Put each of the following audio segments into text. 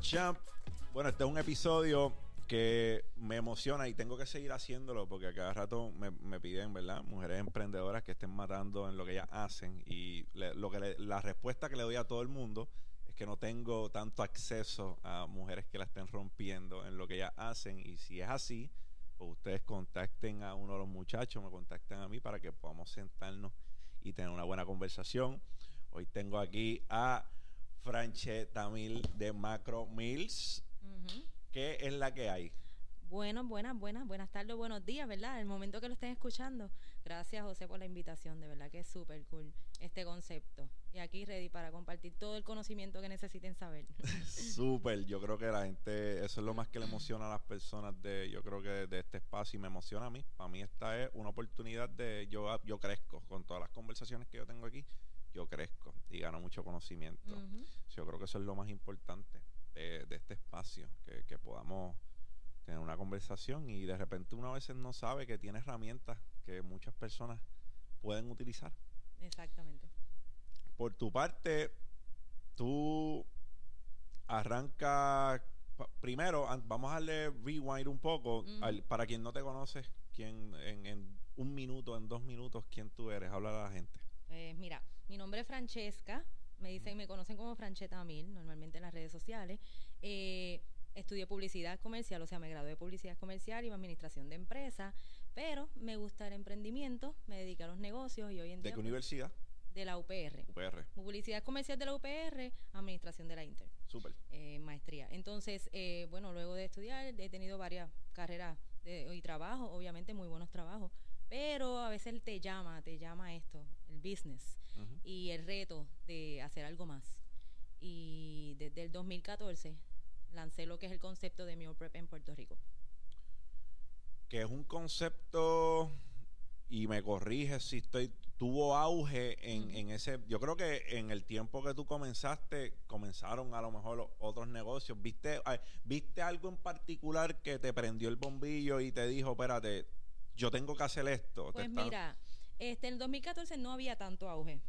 Champ. Bueno, este es un episodio que me emociona y tengo que seguir haciéndolo porque a cada rato me, me piden, ¿verdad? Mujeres emprendedoras que estén matando en lo que ellas hacen y lo que la respuesta que le doy a todo el mundo es que no tengo tanto acceso a mujeres que la estén rompiendo en lo que ellas hacen y si es así, pues ustedes contacten a uno de los muchachos, me contacten a mí para que podamos sentarnos y tener una buena conversación. Hoy tengo aquí a Francheta Mil de Macro Mills. Ujú. ¿Qué es la que hay? Bueno, buenas, buenas, buenas tardes, buenos días, ¿verdad? El momento que lo estén escuchando. Gracias, José, por la invitación, de verdad que es súper cool este concepto. Y aquí ready para compartir todo el conocimiento que necesiten saber. Súper, yo creo que la gente, eso es lo más que le emociona a las personas de, yo creo que de este espacio y me emociona a mí. Para mí esta es una oportunidad de, yo, yo crezco con todas las conversaciones que yo tengo aquí, yo crezco y gano mucho conocimiento. Yo creo que eso es lo más importante de, de este espacio, que, que podamos tener una conversación y de repente uno a veces no sabe que tiene herramientas que muchas personas pueden utilizar. Exactamente. Por tu parte, tú arranca primero, vamos a darle rewind un poco. Al- para quien no te conoce, quién, en, en un minuto, en dos minutos, quién tú eres, habla a la gente. Pues mira, mi nombre es Francesca, me dicen, me conocen como Francheta Mil, normalmente en las redes sociales. Eh, estudié publicidad comercial, o sea, me gradué de publicidad comercial y administración de empresas, pero me gusta el emprendimiento, me dediqué a los negocios y hoy en ¿De día qué pues, universidad? de la UPR. UPR. Publicidad comercial de la UPR, administración de la Inter, Súper. eh, maestría. Entonces, eh, bueno, luego de estudiar he tenido varias carreras de, y trabajos, obviamente muy buenos trabajos, pero a veces te llama, te llama esto, business y el reto de hacer algo más. Y desde el 2014 lancé lo que es el concepto de Meal Prep en Puerto Rico. Que es un concepto, y me corriges si estoy, tuvo auge en, en ese, yo creo que en el tiempo que tú comenzaste, comenzaron a lo mejor los otros negocios. ¿Viste, ay, ¿Viste algo en particular que te prendió el bombillo y te dijo, espérate, yo tengo que hacer esto? Pues mira, este, en el 2014 no había tanto auge,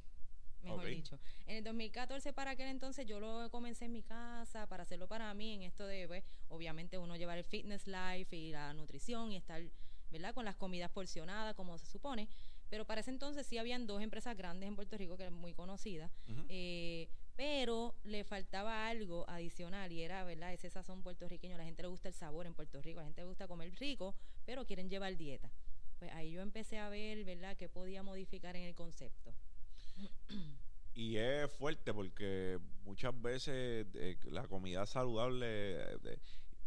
mejor dicho. En el 2014 para aquel entonces yo lo comencé en mi casa para hacerlo para mí en esto de, pues, obviamente uno llevar el fitness life y la nutrición y estar, ¿verdad? Con las comidas porcionadas como se supone. Pero para ese entonces sí habían dos empresas grandes en Puerto Rico que eran muy conocidas. Eh, pero le faltaba algo adicional y era, ¿verdad? Ese sazón puertorriqueño. A la gente le gusta el sabor en Puerto Rico, a la gente le gusta comer rico, pero quieren llevar dieta. Pues ahí yo empecé a ver, ¿verdad?, qué podía modificar en el concepto. Y es fuerte porque muchas veces eh, la comida saludable eh, de-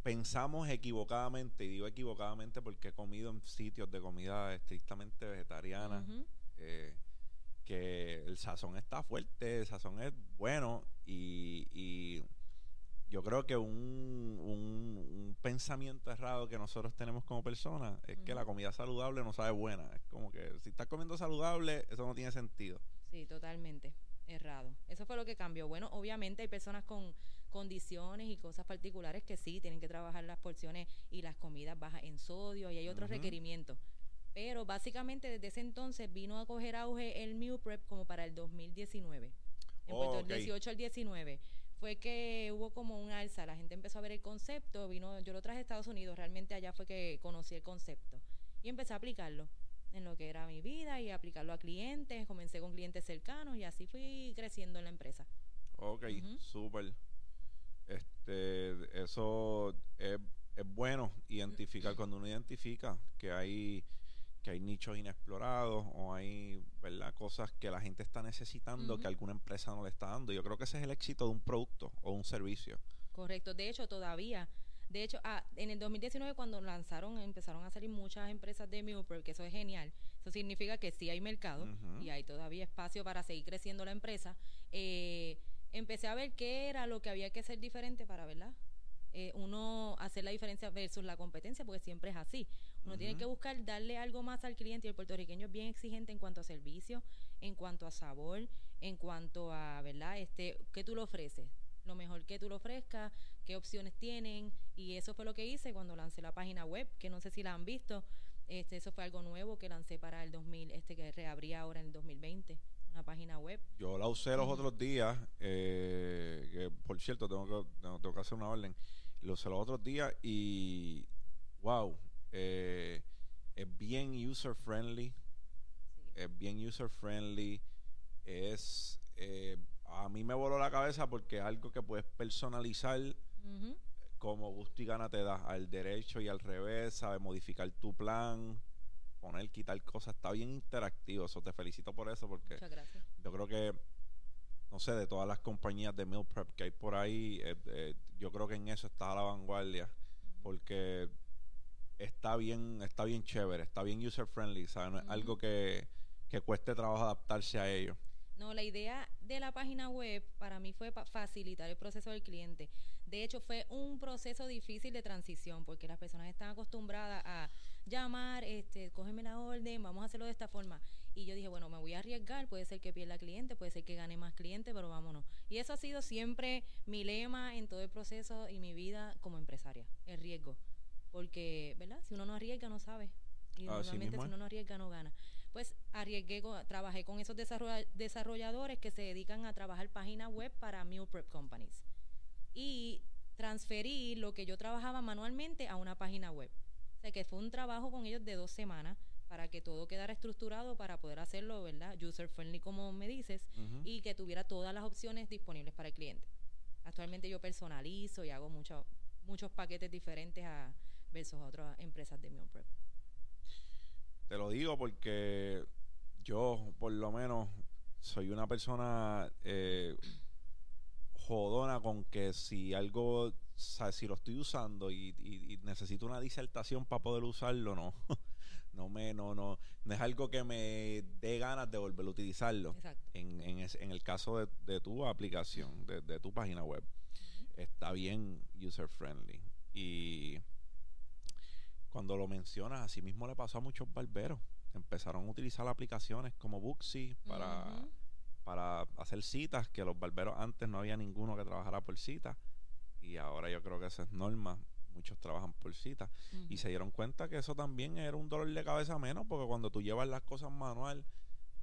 pensamos equivocadamente, y digo equivocadamente porque he comido en sitios de comida estrictamente vegetariana, eh, que el sazón está fuerte, el sazón es bueno y, y yo creo que un, un- un pensamiento errado que nosotros tenemos como personas es que la comida saludable no sabe buena. Es como que si estás comiendo saludable, eso no tiene sentido. Sí, totalmente. Errado. Eso fue lo que cambió. Bueno, obviamente hay personas con condiciones y cosas particulares que sí tienen que trabajar las porciones y las comidas bajas en sodio y hay otros requerimientos. Pero básicamente desde ese entonces vino a coger auge el Meal Prep como para el 2019. En Oh, Puerto ok. del 18 al 19 fue que hubo como un alza, la gente empezó a ver el concepto, vino, yo lo traje a Estados Unidos, realmente allá fue que conocí el concepto y empecé a aplicarlo en lo que era mi vida y aplicarlo a clientes, comencé con clientes cercanos y así fui creciendo en la empresa. Ok, Ujú. súper. Este, eso es, es bueno identificar cuando uno identifica que hay que hay nichos inexplorados o hay, ¿verdad? Cosas que la gente está necesitando que alguna empresa no le está dando. Yo creo que ese es el éxito de un producto o un servicio. Correcto, de hecho todavía, de hecho ah, en el 2019 cuando lanzaron, empezaron a salir muchas empresas de Prep, que eso es genial, eso significa que sí hay mercado y hay todavía espacio para seguir creciendo la empresa. Eh, empecé a ver qué era lo que había que hacer diferente para, ¿verdad? Eh, uno hacer la diferencia versus la competencia, porque siempre es así. Uno tiene que buscar darle algo más al cliente y el puertorriqueño es bien exigente en cuanto a servicio, en cuanto a sabor, en cuanto a, ¿verdad? Este, ¿qué tú le ofreces? Lo mejor que tú le ofrezcas, qué opciones tienen y eso fue lo que hice cuando lancé la página web, que no sé si la han visto. Este, eso fue algo nuevo que lancé para el 2000, este que reabrí ahora en el 2020, una una página web. Yo la usé los otros días, eh, que por cierto tengo que, tengo, que hacer una orden. Lo usé los otros días y, wow, eh, es bien user friendly. Es bien user friendly. Es, eh, a mí me voló la cabeza porque es algo que puedes personalizar como gusto y gana te da al derecho y al revés, sabe modificar tu plan, poner, quitar cosas, está bien interactivo, eso te felicito por eso porque yo creo que no sé, de todas las compañías de meal prep que hay por ahí, eh, eh, yo creo que en eso está a la vanguardia porque está bien, está bien chévere, está bien user friendly, ¿sabes? algo que, que cueste trabajo adaptarse a ello. No, la idea de la página web para mí fue facilitar el proceso del cliente. De hecho, fue un proceso difícil de transición porque las personas están acostumbradas a llamar, este, cógeme la orden, vamos a hacerlo de esta forma. Y yo dije, bueno, me voy a arriesgar, puede ser que pierda cliente, puede ser que gane más cliente, pero vámonos. Y eso ha sido siempre mi lema en todo el proceso y mi vida como empresaria, el riesgo. Porque, ¿verdad? Si uno no arriesga, no sabe. Y normalmente si uno no arriesga, no gana pues arriesgué, trabajé con esos desarrolladores que se dedican a trabajar páginas web para meal prep companies. Y transferí lo que yo trabajaba manualmente a una página web. O sea que fue un trabajo con ellos de dos semanas para que todo quedara estructurado para poder hacerlo, ¿verdad? User friendly como me dices y que tuviera todas las opciones disponibles para el cliente. Actualmente yo personalizo y hago muchos muchos paquetes diferentes a versus otras empresas de meal prep. Te lo digo porque yo, por lo menos, soy una persona eh, jodona con que si algo, si lo estoy usando y, necesito una disertación para poder usarlo, no. no me, no, no, no es algo que me dé ganas de volver a utilizarlo. En, en, en, el caso de, de tu aplicación, de, de, tu página web, está bien user friendly. Y cuando lo mencionas, así mismo le pasó a muchos barberos. Empezaron a utilizar aplicaciones como Booksy para, para hacer citas, que los barberos antes no había ninguno que trabajara por cita. Y ahora yo creo que esa es norma. Muchos trabajan por cita. Y se dieron cuenta que eso también era un dolor de cabeza menos, porque cuando tú llevas las cosas manual,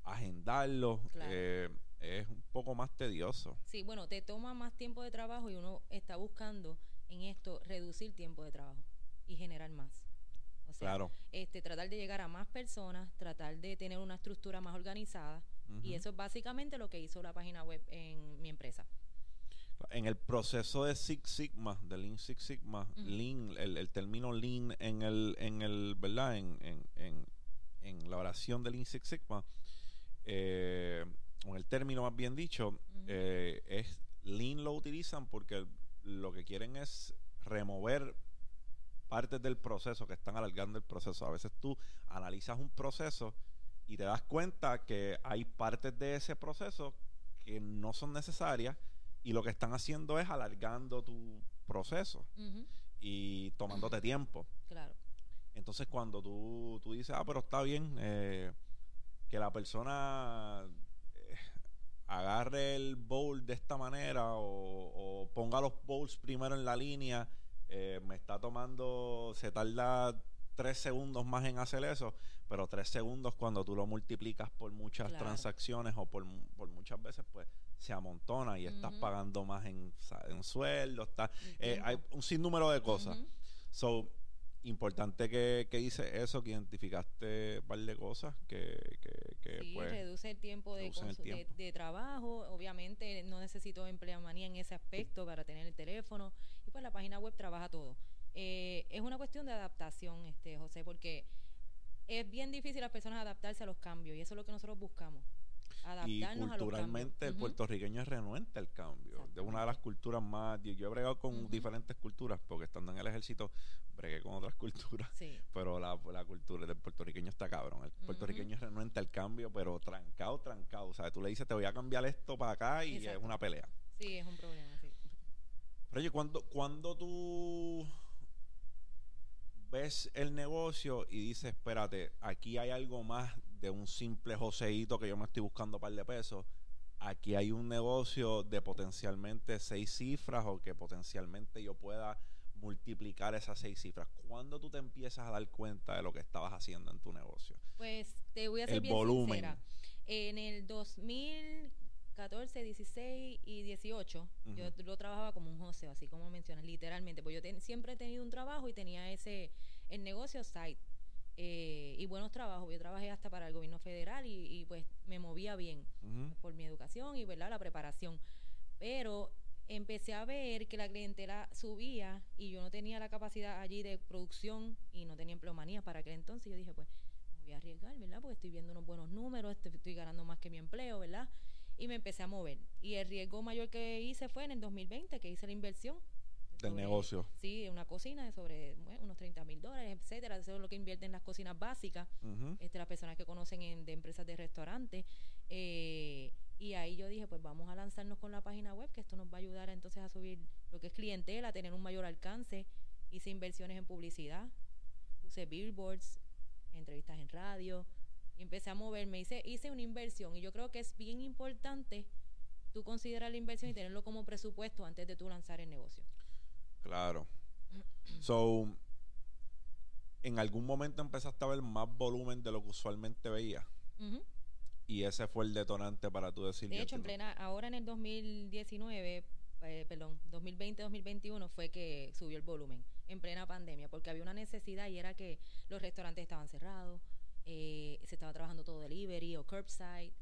agendarlo, eh, es un poco más tedioso. Sí, bueno, te toma más tiempo de trabajo y uno está buscando en esto reducir tiempo de trabajo y generar más claro. este, tratar de llegar a más personas, tratar de tener una estructura más organizada. Y eso es básicamente lo que hizo la página web en mi empresa. En el proceso de Six Sigma, de Lean Six Sigma, Lean, el, término Lean en el, en el, ¿verdad? En, en, en, la oración de Lean Six Sigma, eh, o el término más bien dicho, eh, es Lean lo utilizan porque lo que quieren es remover partes del proceso que están alargando el proceso. A veces tú analizas un proceso y te das cuenta que hay partes de ese proceso que no son necesarias y lo que están haciendo es alargando tu proceso y tomándote tiempo. Claro. Entonces cuando tú, tú dices, ah, pero está bien eh, que la persona eh, agarre el bowl de esta manera o, o ponga los bowls primero en la línea eh, me está tomando, se tarda tres segundos más en hacer eso, pero tres segundos cuando tú lo multiplicas por muchas transacciones o por, muchas veces, pues se amontona y estás pagando más en, en sueldo, está, eh, hay un sinnúmero de cosas. So, importante que, que hice eso, que identificaste un par de cosas que, que, sí, pues, reduce el tiempo, de, De, trabajo. Obviamente no necesito empleamanía en ese aspecto para tener el teléfono pues la página web trabaja todo. Eh, es una cuestión de adaptación, este José, porque es bien difícil a las personas adaptarse a los cambios y eso es lo que nosotros buscamos. Adaptarnos y culturalmente el puertorriqueño es renuente al cambio. De una de las culturas más. Yo, he bregado con diferentes culturas porque estando en el ejército bregué con otras culturas. Pero la, la, cultura del puertorriqueño está cabrón. El puertorriqueño es renuente al cambio, pero trancado, trancado. O sea, tú le dices, te voy a cambiar esto para acá y es una pelea. Sí, es un problema, sí. Oye, cuando, cuando tú ves el negocio y dices, espérate, aquí hay algo más de un simple joseíto que yo me estoy buscando un par de pesos, aquí hay un negocio de potencialmente seis cifras o que potencialmente yo pueda multiplicar esas seis cifras. ¿Cuándo tú te empiezas a dar cuenta de lo que estabas haciendo en tu negocio? Pues te voy a ser bien sincera. En el 2014, 16 y 18, yo lo trabajaba como un joseo, así como mencionas, literalmente. Pues yo ten- siempre he tenido un trabajo y tenía ese, el negocio site. Eh, y buenos trabajos. Yo trabajé hasta para el gobierno federal y, y, pues me movía bien por mi educación y verdad la preparación. Pero empecé a ver que la clientela subía y yo no tenía la capacidad allí de producción y no tenía empleomanía para aquel entonces. Yo dije, pues me voy a arriesgar, ¿verdad? Porque estoy viendo unos buenos números, estoy, estoy ganando más que mi empleo, ¿verdad? Y me empecé a mover. Y el riesgo mayor que hice fue en el 2020, que hice la inversión. Del negocio. Sí, una cocina de sobre bueno, unos 30 mil dólares, etcétera. Eso es lo que invierten las cocinas básicas este, las personas que conocen en- de empresas de restaurantes. eh, y ahí yo dije, pues vamos a lanzarnos con la página web, que esto nos va a ayudar entonces a subir lo que es clientela, a tener un mayor alcance. Hice inversiones en publicidad, puse billboards, entrevistas en radio, y empecé a moverme. Hice, hice una inversión y yo creo que es bien importante tú considerar la inversión y tenerlo como presupuesto antes de tú lanzar el negocio. Claro. So, en algún momento empezaste a ver más volumen de lo que usualmente veías. Ujú. Y ese fue el detonante para tú decir. De hecho, en plena, ahora en el 2019, eh, perdón, 2020-2021 fue que subió el volumen, en plena pandemia, porque había una necesidad y era que los restaurantes estaban cerrados, eh, se estaba trabajando todo delivery o curbside,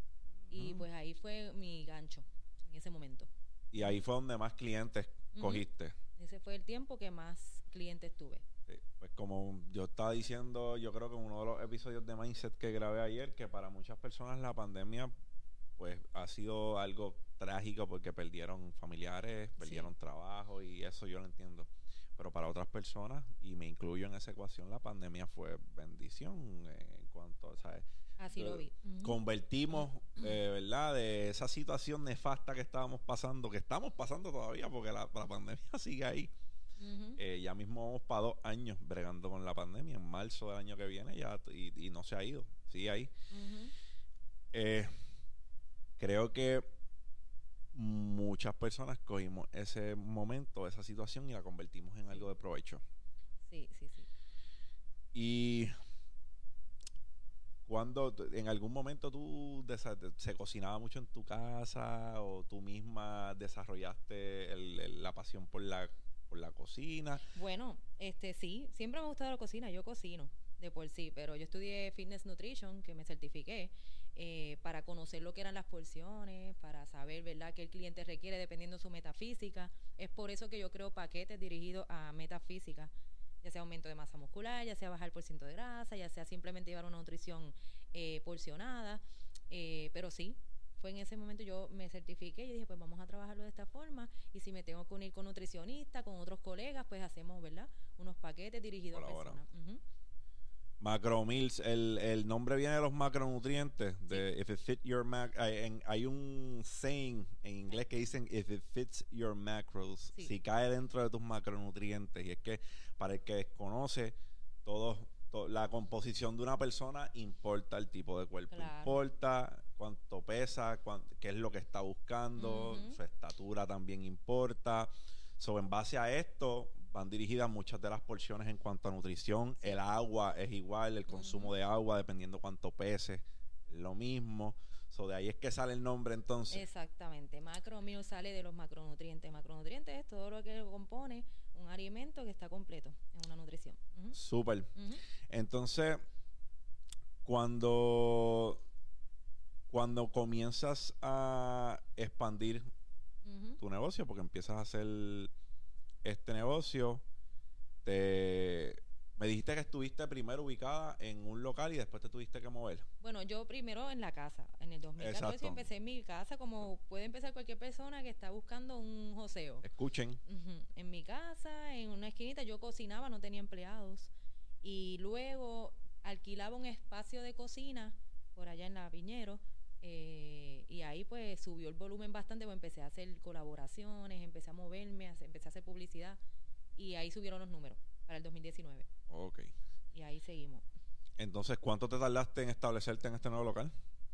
y pues ahí fue mi gancho en ese momento. Y ahí fue donde más clientes cogiste. Ese fue el tiempo que más clientes tuve. Sí, Pues como yo estaba diciendo, yo creo que en uno de los episodios de Mindset que grabé ayer, que para muchas personas la pandemia pues ha sido algo trágico porque perdieron familiares, perdieron trabajo y eso yo lo entiendo. Pero para otras personas, y me incluyo en esa ecuación, la pandemia fue bendición en cuanto, ¿sabes? Así lo vi. Convertimos, eh, ¿verdad? De esa situación nefasta que estábamos pasando, que estamos pasando todavía porque la, la pandemia sigue ahí. Eh, ya mismo vamos para dos años bregando con la pandemia. En marzo del año que viene ya y, y no se ha ido. Sigue ahí. Eh, creo que muchas personas cogimos ese momento, esa situación y la convertimos en algo de provecho. Sí, sí, sí. Y cuando en algún momento tú se cocinaba mucho en tu casa o tú misma desarrollaste el- la pasión por la por la cocina. Bueno, este sí, siempre me ha gustado la cocina, yo cocino de por sí, pero yo estudié Fitness Nutrition, que me certifiqué, eh, para conocer lo que eran las porciones, para saber, ¿verdad?, qué el cliente requiere dependiendo de su metafísica. Es por eso que yo creo paquetes dirigidos a metafísica, ya sea aumento de masa muscular, ya sea bajar por ciento de grasa, ya sea simplemente llevar una nutrición eh, porcionada, eh, pero sí. Fue en ese momento yo me certifiqué y dije, pues vamos a trabajarlo de esta forma. Y si me tengo que unir con nutricionista, con otros colegas, pues hacemos, ¿verdad? Unos paquetes dirigidos a personas. Macromills, el, el nombre viene de los macronutrientes, de if it fit your mac, hay, en- hay un saying en inglés que dicen if it fits your macros, Sí. si cae dentro de tus macronutrientes, y es que para el que desconoce, todo, to- la composición de una persona importa el tipo de cuerpo, Claro. importa cuánto pesa, cuán- qué es lo que está buscando, Ujú. su estatura también importa. So, en base a esto, van dirigidas muchas de las porciones en cuanto a nutrición. El agua es igual, el consumo de agua, dependiendo cuánto pese, lo mismo. So, de ahí es que sale el nombre entonces. Exactamente. Macro mío sale de los macronutrientes. Macronutrientes es todo lo que compone un alimento que está completo en una nutrición. Ujú, Súper. Entonces, cuando, cuando comienzas a expandir tu negocio, porque empiezas a hacer este negocio, te me dijiste que estuviste primero ubicada en un local y después te tuviste que mover. Bueno, yo primero en la casa, en el 2014 Exacto. empecé en mi casa como puede empezar cualquier persona que está buscando un joseo. Escuchen. En mi casa, en una esquinita, yo cocinaba, no tenía empleados. Y luego alquilaba un espacio de cocina por allá en la Piñero. Eh, y ahí pues subió el volumen bastante, pues empecé a hacer colaboraciones, empecé a moverme, a hacer- empecé a hacer publicidad. Y ahí subieron los números para el 2019. Ok. Y ahí seguimos. Entonces, ¿cuánto te tardaste en establecerte en este nuevo local?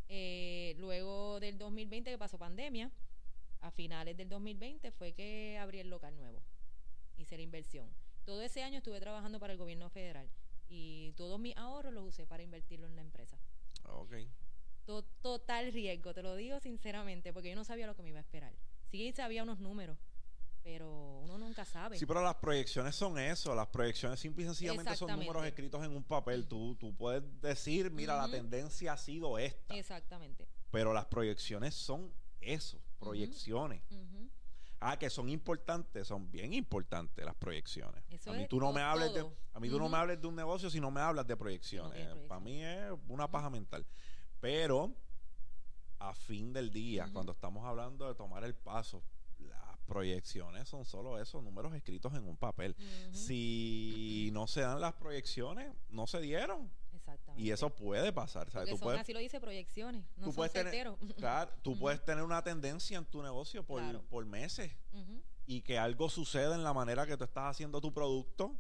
Eh, luego del 2020 que pasó pandemia, a finales del 2020 fue que abrí el local nuevo. Hice la inversión. Todo ese año estuve trabajando para el gobierno federal y todos mis ahorros los usé para invertirlo en la empresa. Ok. Total riesgo, te lo digo sinceramente, porque yo no sabía lo que me iba a esperar. Sí sabía unos números, pero uno nunca sabe. Sí, pero las proyecciones son eso. Las proyecciones simple y sencillamente son números escritos en un papel. Tú, tú puedes decir, mira, la tendencia ha sido esta. Exactamente. Pero las proyecciones son eso, proyecciones. Ah, que son importantes, son bien importantes las proyecciones. a mí tú no me hables de, a mí tú no me hables de un negocio si no me hablas de proyecciones. Para mí es una paja mental. Pero a fin del día, cuando estamos hablando de tomar el paso, las proyecciones son solo esos números escritos en un papel. Si no se dan las proyecciones, no se dieron. Exactamente. Y eso puede pasar. ¿sabes? Tú puedes, así lo dice proyecciones. No tú puedes tener, claro, tú puedes tener una tendencia en tu negocio por, por meses y que algo suceda en la manera que tú estás haciendo tu producto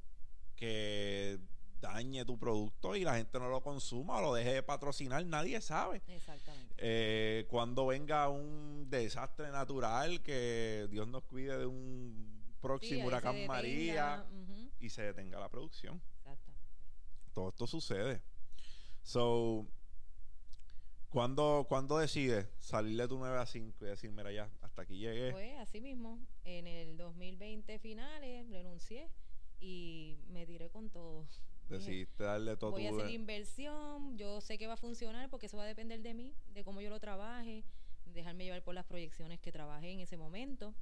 que dañe tu producto y la gente no lo consuma o lo deje de patrocinar, nadie sabe. Exactamente. Eh, cuando venga un desastre natural, que Dios nos cuide de un próximo huracán María y se detenga la producción. Exactamente. Todo esto sucede. So, ¿cuándo, ¿cuándo decides salir de tu 9 a 5 y decir, mira, ya, hasta aquí llegué? Pues así mismo, en el 2020 finales renuncié y me tiré con todo. Decidiste darle todo Voy a hacer inversión, yo sé que va a funcionar porque eso va a depender de mí, de cómo yo lo trabaje, dejarme llevar por las proyecciones que trabajé en ese momento.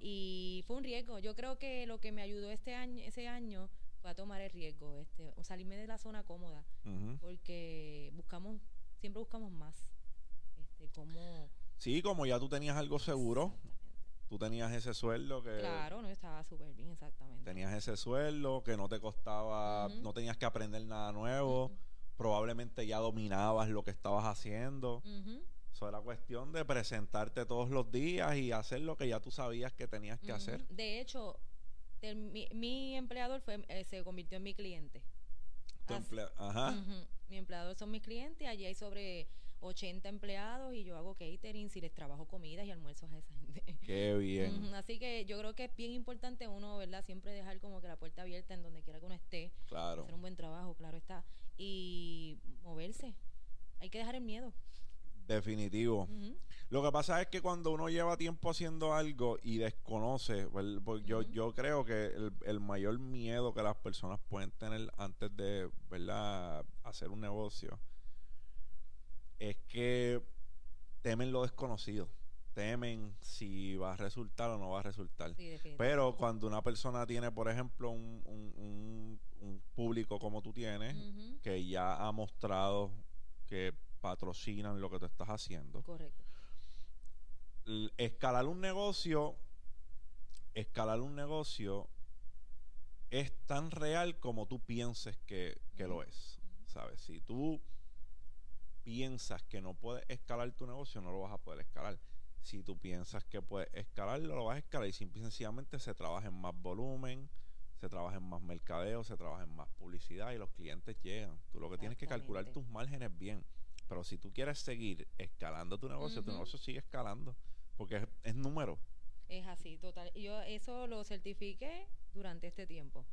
Y fue un riesgo. Yo creo que lo que me ayudó este año, ese año fue a tomar el riesgo, este, o salirme de la zona cómoda, porque buscamos, siempre buscamos más. Este, como Sí, como ya tú tenías algo seguro, tú tenías ese sueldo que... Claro, no, estaba súper bien, exactamente. Tenías ese sueldo que no te costaba, no tenías que aprender nada nuevo, probablemente ya dominabas lo que estabas haciendo. Eso era cuestión de presentarte todos los días y hacer lo que ya tú sabías que tenías que hacer. De hecho, mi, empleador fue, eh, se convirtió en mi cliente. Ajá. Mi empleador son mis clientes, allí hay sobre 80 empleados y yo hago catering, si les trabajo comidas y almuerzos a esa gente. Qué bien. Así que yo creo que es bien importante uno, ¿verdad? Siempre dejar como que la puerta abierta en donde quiera que uno esté. Claro. Hacer un buen trabajo, claro está. Y moverse. Hay que dejar el miedo. Definitivo. Lo que pasa es que cuando uno lleva tiempo haciendo algo y desconoce, pues yo, yo creo que el, el, mayor miedo que las personas pueden tener antes de ¿verdad? hacer un negocio es que temen lo desconocido. Temen si va a resultar o no va a resultar. Pero cuando una persona tiene, por ejemplo, un, un, público como tú tienes, que ya ha mostrado que patrocinan lo que tú estás haciendo. Correcto. Escalar un negocio, escalar un negocio es tan real como tú pienses que, que lo es. ¿Sabes? Si tú piensas que no puedes escalar tu negocio, no lo vas a poder escalar. Si tú piensas que puedes escalarlo, lo vas a escalar y simple y sencillamente se trabaja en más volumen, se trabaja en más mercadeo, se trabaja en más publicidad y los clientes llegan. Tú lo que tienes que calcular tus márgenes bien. Pero si tú quieres seguir escalando tu negocio, tu negocio sigue escalando porque es, es número. Es así, total. Yo eso lo certifiqué durante este tiempo.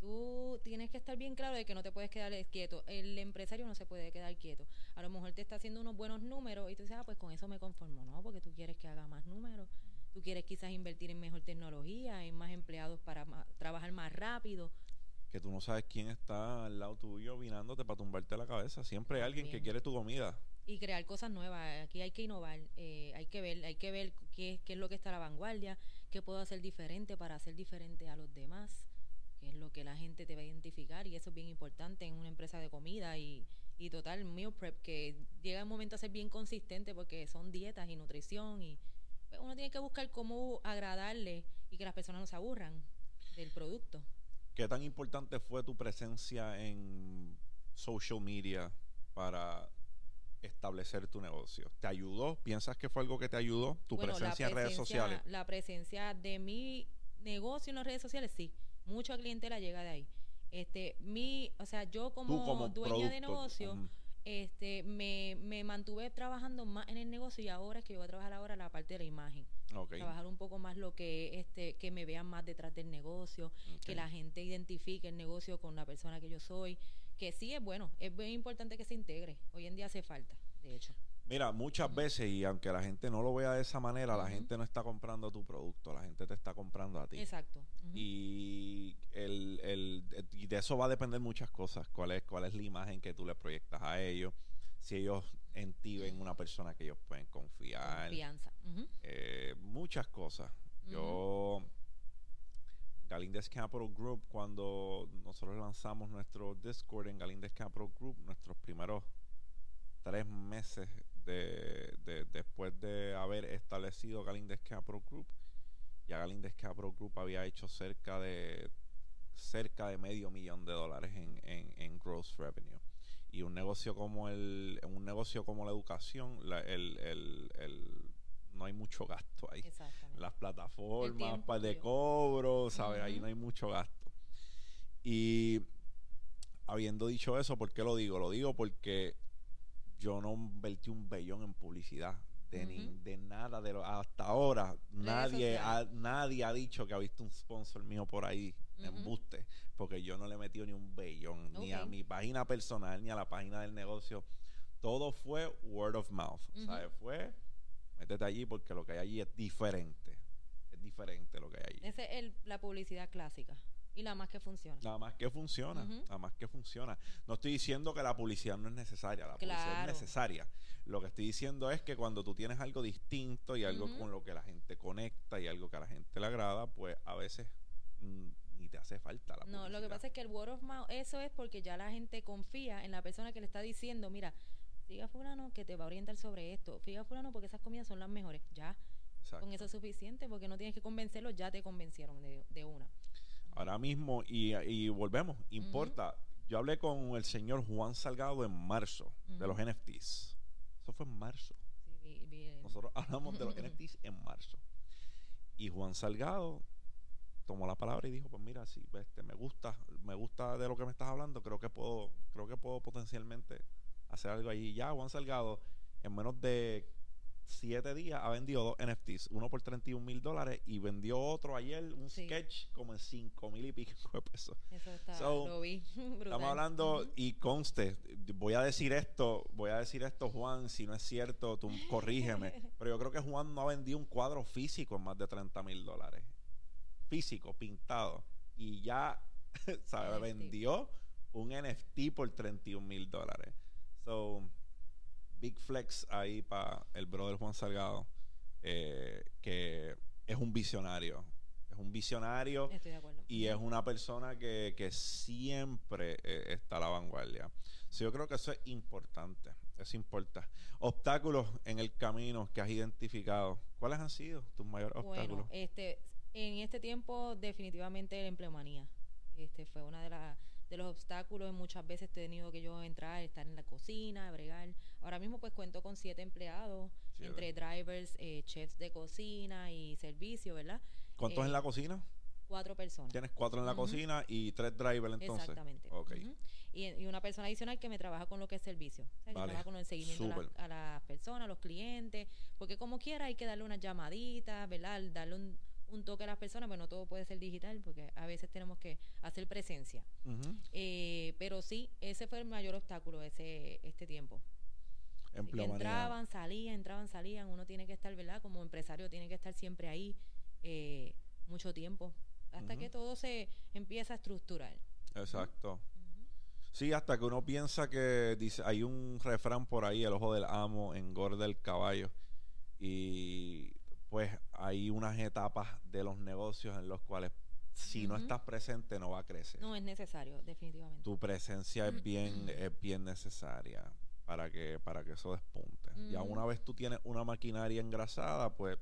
Tú tienes que estar bien claro de que no te puedes quedar quieto. El empresario no se puede quedar quieto. A lo mejor te está haciendo unos buenos números y tú dices, ah, pues con eso me conformo. No, porque tú quieres que haga más números. Tú quieres quizás invertir en mejor tecnología, en más empleados para trabajar más rápido. Que tú no sabes quién está al lado tuyo vinándote para tumbarte la cabeza. Siempre hay alguien que quiere tu comida. Y crear cosas nuevas. Aquí hay que innovar. Eh, hay que ver, hay que ver qué, qué es lo que está a la vanguardia, qué puedo hacer diferente para hacer diferente a los demás que es lo que la gente te va a identificar y eso es bien importante en una empresa de comida y, y total meal prep que llega el momento a ser bien consistente porque son dietas y nutrición y pues, uno tiene que buscar cómo agradarle y que las personas no se aburran del producto. ¿Qué tan importante fue tu presencia en social media para establecer tu negocio? ¿Te ayudó? ¿Piensas que fue algo que te ayudó? ¿Tu presencia en redes sociales? La presencia de mi negocio en las redes sociales, sí mucha clientela llega de ahí. Este, mi, o sea, yo como, dueña de negocio, este, me, me mantuve trabajando más en el negocio y ahora es que yo voy a trabajar ahora la parte de la imagen. Trabajar un poco más lo que, este, que me vean más detrás del negocio, que la gente identifique el negocio con la persona que yo soy, que sí es bueno, es muy importante que se integre. Hoy en día hace falta, de hecho. Mira, muchas veces, y aunque la gente no lo vea de esa manera, la gente no está comprando tu producto, la gente te está comprando a ti. Exacto. Y, el, el, y de eso va a depender muchas cosas. ¿Cuál es, ¿Cuál es la imagen que tú le proyectas a ellos? Si ellos en ti ven una persona que ellos pueden confiar. Confianza. Eh, muchas cosas. Yo, Galindez Capital Group, cuando nosotros lanzamos nuestro Discord en Galindez Capital Group, nuestros primeros tres meses de, después de haber establecido Galindez Capital Group, ya Galindez Capital Group había hecho cerca de cerca de medio millón de dólares en, en, gross revenue. Y un negocio como el un negocio como la educación el, el, no hay mucho gasto ahí. Las plataformas para de cobro sabes ahí no hay mucho gasto. Y habiendo dicho eso ¿por qué lo digo? lo digo porque yo no invertí un bellón en publicidad. De, de nada de lo, hasta ahora nadie ha, nadie ha dicho que ha visto un sponsor mío por ahí en embuste porque yo no le he metido ni un bellón ni a mi página personal ni a la página del negocio. Todo fue word of mouth ¿sabes? fue métete allí porque lo que hay allí es diferente es diferente lo que hay allí. Esa es la publicidad clásica y la más que funciona. Nada más que funciona, nada más que funciona. No estoy diciendo que la publicidad no es necesaria, la publicidad es necesaria. Lo que estoy diciendo es que cuando tú tienes algo distinto y algo con lo que la gente conecta y algo que a la gente le agrada, pues a veces mm, ni te hace falta la publicidad. No, lo que pasa es que el word of mouth, eso es porque ya la gente confía en la persona que le está diciendo, mira, siga fulano que te va a orientar sobre esto, siga fulano porque esas comidas son las mejores, ya. Con eso es suficiente porque no tienes que convencerlo, ya te convencieron de, de una ahora mismo y, volvemos, importa. Yo hablé con el señor Juan Salgado en marzo de los NFTs. Eso fue en marzo. Nosotros hablamos de los NFTs en marzo. Y Juan Salgado tomó la palabra y dijo, pues mira, sí, este, me gusta, me gusta de lo que me estás hablando, creo que puedo, creo que puedo potencialmente hacer algo ahí. Ya Juan Salgado, en menos de siete días ha vendido dos NFTs, uno por 31 mil dólares y vendió otro ayer, un sketch, como en 5 mil y pico de pesos. Eso está, lo vi. Estamos hablando y conste, voy a decir esto, voy a decir esto Juan, si no es cierto, tú corrígeme, pero yo creo que Juan no ha vendido un cuadro físico en más de 30 mil dólares. Físico, pintado. Y ya, ¿sabes? Vendió un NFT por 31 mil dólares. So, big flex ahí para el brother Juan Salgado, eh, que es un visionario. Es un visionario y es una persona que, siempre eh, está a la vanguardia. yo creo que eso es importante. Eso importa. Obstáculos en el camino que has identificado. ¿Cuáles han sido tus mayores obstáculos? Este, en este tiempo, definitivamente la empleomanía. Este fue una de las de los obstáculos. Muchas veces he tenido que yo entrar, estar en la cocina, bregar. Ahora mismo pues cuento con siete empleados, entre drivers, eh, chefs de cocina y servicio, ¿verdad? ¿Cuántos en la eh, cocina? Cuatro personas. Tienes cuatro en la cocina y tres drivers entonces. Exactamente. Okay. y, una persona adicional que me trabaja con lo que es servicio. O sea, que trabaja con el seguimiento a, las personas, a los clientes. Porque como quiera hay que darle unas llamaditas, ¿verdad? Darle un, un toque a las personas, bueno, todo puede ser digital porque a veces tenemos que hacer presencia. Eh, pero sí, ese fue el mayor obstáculo ese este tiempo. entraban, salían, entraban, salían. Uno tiene que estar, ¿verdad? Como empresario tiene que estar siempre ahí eh, mucho tiempo hasta que todo se empieza a estructurar. Exacto. Sí, hasta que uno piensa que dice, hay un refrán por ahí, el ojo del amo engorda el caballo. Y pues hay unas etapas de los negocios en los cuales si no estás presente no va a crecer. No es necesario, definitivamente. Tu presencia es bien, es bien necesaria para que, para que eso despunte. Ya una vez tú tienes una maquinaria engrasada, pues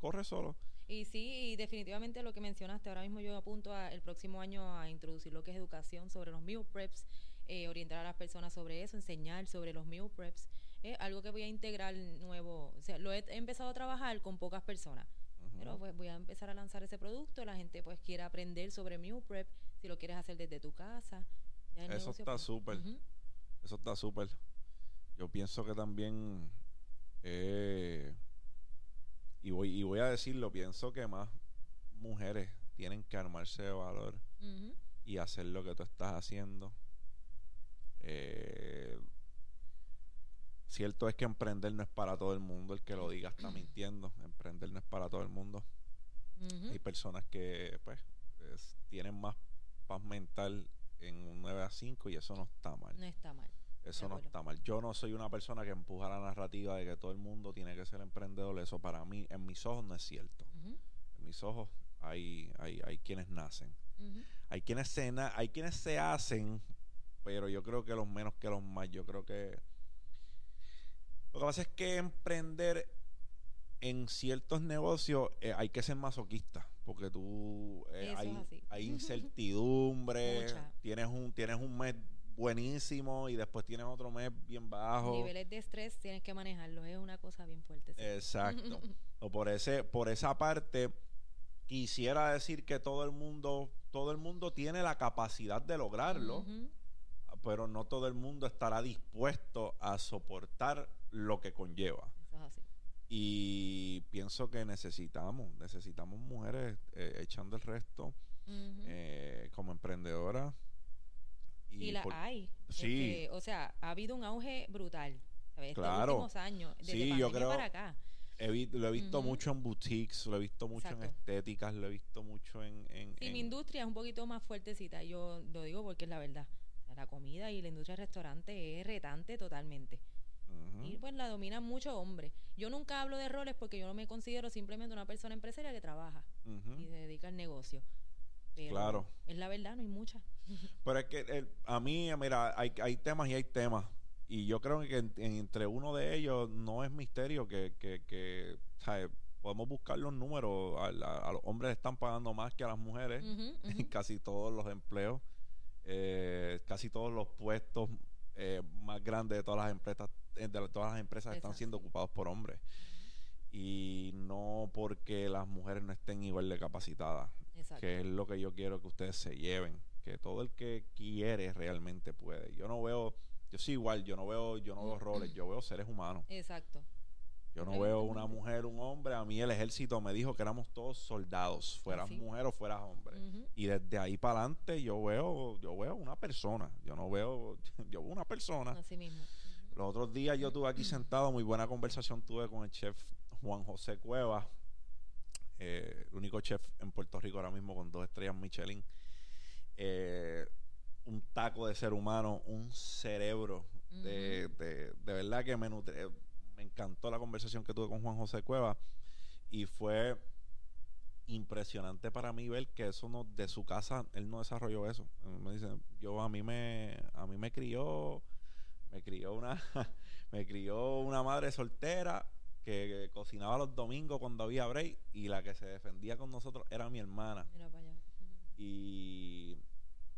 corre solo. Y sí, y definitivamente lo que mencionaste, ahora mismo yo apunto a, el próximo año a introducir lo que es educación sobre los meal preps, eh, orientar a las personas sobre eso, enseñar sobre los meal preps es algo que voy a integrar nuevo. O sea, lo he, empezado a trabajar con pocas personas. Pero pues voy a empezar a lanzar ese producto. La gente pues quiere aprender sobre Meal Prep. Si lo quieres hacer desde tu casa. Eso está pues, súper. Eso está súper. Yo pienso que también... Eh, y, voy, y voy a decirlo, pienso que más mujeres tienen que armarse de valor y hacer lo que tú estás haciendo. Eh, cierto es que emprender no es para todo el mundo. El que lo diga está mintiendo. Emprender no es para todo el mundo. Hay personas que pues es- tienen más paz mental en un 9 a 5 y eso no está mal. No está mal. Eso no está mal. Yo no soy una persona que empuja la narrativa de que todo el mundo tiene que ser emprendedor. Eso para mí, en mis ojos, no es cierto. En mis ojos hay, hay, hay quienes nacen. Hay quienes se na- hay quienes se hacen, pero yo creo que los menos que los más. Yo creo que lo que pasa es que emprender en ciertos negocios eh, hay que ser masoquista, porque tú eh, hay, incertidumbre, tienes un tienes un mes buenísimo y después tienes otro mes bien bajo. Niveles de estrés tienes que manejarlos. Es una cosa bien fuerte. sí. Exacto. o por ese por esa parte quisiera decir que todo el mundo todo el mundo tiene la capacidad de lograrlo. Pero no todo el mundo estará dispuesto a soportar lo que conlleva Eso es así. y pienso que necesitamos necesitamos mujeres eh, echando el resto eh, como emprendedoras y la por- hay. Sí. Este, o sea, ha habido un auge brutal. ¿sabes? Estos Claro. últimos años. Desde Sí, yo creo- para acá. he vi- lo he visto mucho en boutiques lo he visto mucho en estéticas lo he visto mucho en, en- Sí, en- mi industria es un poquito más fuertecita. Yo lo digo porque es la verdad. La comida y la industria del restaurante es retante totalmente. Y pues la dominan muchos hombres. Yo nunca hablo de roles porque yo no me considero simplemente una persona empresaria que trabaja y se dedica al negocio. Pero Claro. Es la verdad, no hay muchas. Pero es que el- a mí, mira, hay, hay temas y hay temas. Y yo creo que en- en- entre uno de ellos no es misterio que, que, que ¿sabes? podemos buscar los números. A, los hombres están pagando más que a las mujeres en casi todos los empleos. Casi todos los puestos eh, más grandes de todas las empresas, eh, de todas las empresas están siendo ocupados por hombres. Y no porque las mujeres no estén igual de capacitadas Exacto. que es lo que yo quiero que ustedes se lleven que todo el que quiere realmente puede yo no veo yo soy igual yo no veo yo no veo roles yo veo seres humanos Exacto. Yo no veo una un- mujer un hombre. A mí el ejército me dijo que éramos todos soldados fueras mujer o fueras hombre. Y desde ahí para adelante yo veo yo veo una persona. Yo no veo yo veo una persona. Así mismo. Los otros días yo estuve aquí sentado, muy buena conversación tuve con el chef Juan José Cueva, eh, el único chef en Puerto Rico ahora mismo con dos estrellas Michelin. Eh, un taco de ser humano, un cerebro. De, de, de verdad que me, nutre- me encantó la conversación que tuve con Juan José Cueva y fue impresionante para mí ver que eso no de su casa él no desarrolló eso me dice yo a mí me a mí me crió me crió una me crió una madre soltera que cocinaba los domingos cuando había break y la que se defendía con nosotros era mi hermana Mira para allá. Ujú. y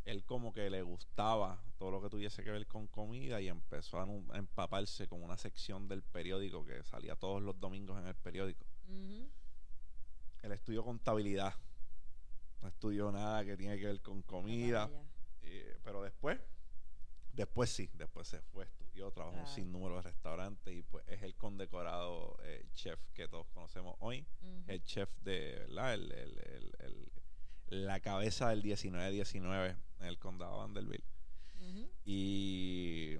él como que le gustaba todo lo que tuviese que ver con comida y empezó a, empaparse con una sección del periódico que salía todos los domingos en el periódico Ujú. él estudió contabilidad no estudió nada que tiene que ver con comida eh, pero después, después sí, después se fue, estudió, trabajó en un Claro. sinnúmero de restaurantes y pues es el condecorado eh, chef que todos conocemos hoy, el chef de, ¿verdad? El, el- el- el- la cabeza del 19-19 en el condado de Vanderbilt. Y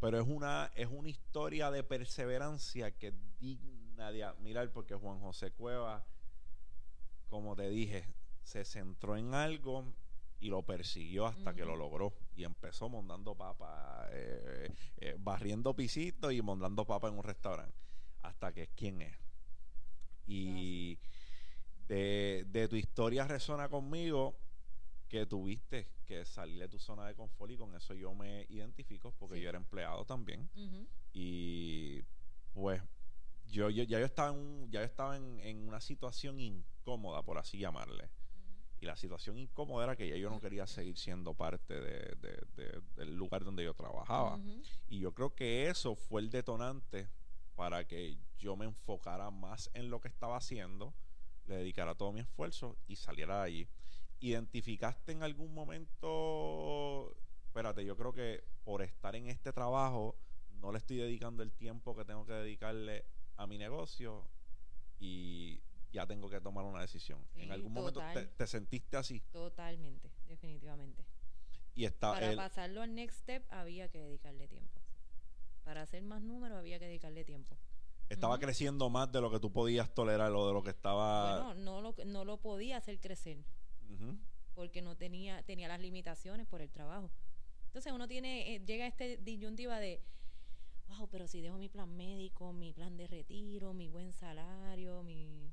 pero es una es una historia de perseverancia que es digna de admirar porque Juan José Cueva como te dije se centró en algo y lo persiguió hasta que lo logró. Y empezó montando papa eh, eh, barriendo pisitos y montando papa en un restaurante hasta que es quien es. Y de, de tu historia resona conmigo que tuviste que salir de tu zona de confort y con eso yo me identifico porque Sí. yo era empleado también. Y pues yo, yo ya yo estaba en un- ya yo estaba en, en una situación incómoda por así llamarle. Y la situación incómoda era que ya yo no quería seguir siendo parte de- de- de- del lugar donde yo trabajaba. Y yo creo que eso fue el detonante para que yo me enfocara más en lo que estaba haciendo, le dedicara todo mi esfuerzo y saliera de allí. ¿Identificaste en algún momento, espérate, yo creo que por estar en este trabajo no le estoy dedicando el tiempo que tengo que dedicarle a mi negocio y ya tengo que tomar una decisión? Sí, ¿En algún momento te, sentiste así? Totalmente, definitivamente. Y está Para el- pasarlo al next step había que dedicarle tiempo. Para hacer más números había que dedicarle tiempo. Estaba creciendo más de lo que tú podías tolerar o de lo que estaba... Bueno, no lo, no lo podía hacer crecer porque no tenía, tenía las limitaciones por el trabajo. Entonces uno tiene, eh, llega a este disyuntiva de, wow, pero si dejo mi plan médico, mi plan de retiro, mi buen salario, mi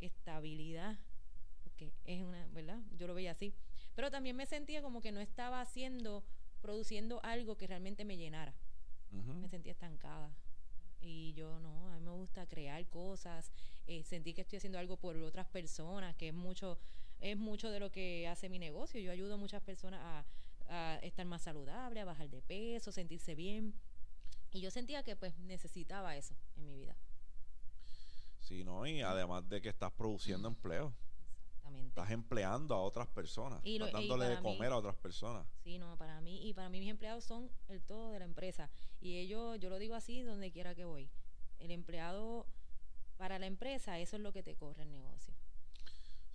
estabilidad, porque es una, ¿verdad? Yo lo veía así. Pero también me sentía como que no estaba haciendo, produciendo algo que realmente me llenara. Me sentía estancada. Y yo no, a mí me gusta crear cosas, eh, sentir que estoy haciendo algo por otras personas, que es mucho, es mucho de lo que hace mi negocio. Yo ayudo a muchas personas a, a estar más saludable, a bajar de peso, sentirse bien. Y yo sentía que pues necesitaba eso en mi vida. Sí, ¿no? Y además de que estás produciendo empleo. Exactamente. Estás empleando a otras personas. Y lo- estás dándole de mí- comer a otras personas. Sí, no, para mí, y para mí mis empleados son el todo de la empresa. Y ellos, yo lo digo así donde quiera que voy. El empleado, para la empresa, eso es lo que te corre el negocio.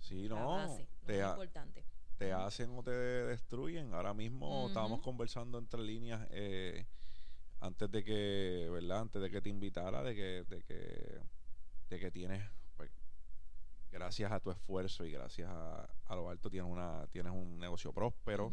Sí, no. base, lo te, más ha- importante. te hacen o te destruyen. Ahora mismo Ujú. estábamos conversando entre líneas eh, antes de que, ¿verdad? Antes de que te invitara, de que, de que, de que tienes, gracias a tu esfuerzo y gracias a, a lo alto tienes una, tienes un negocio próspero.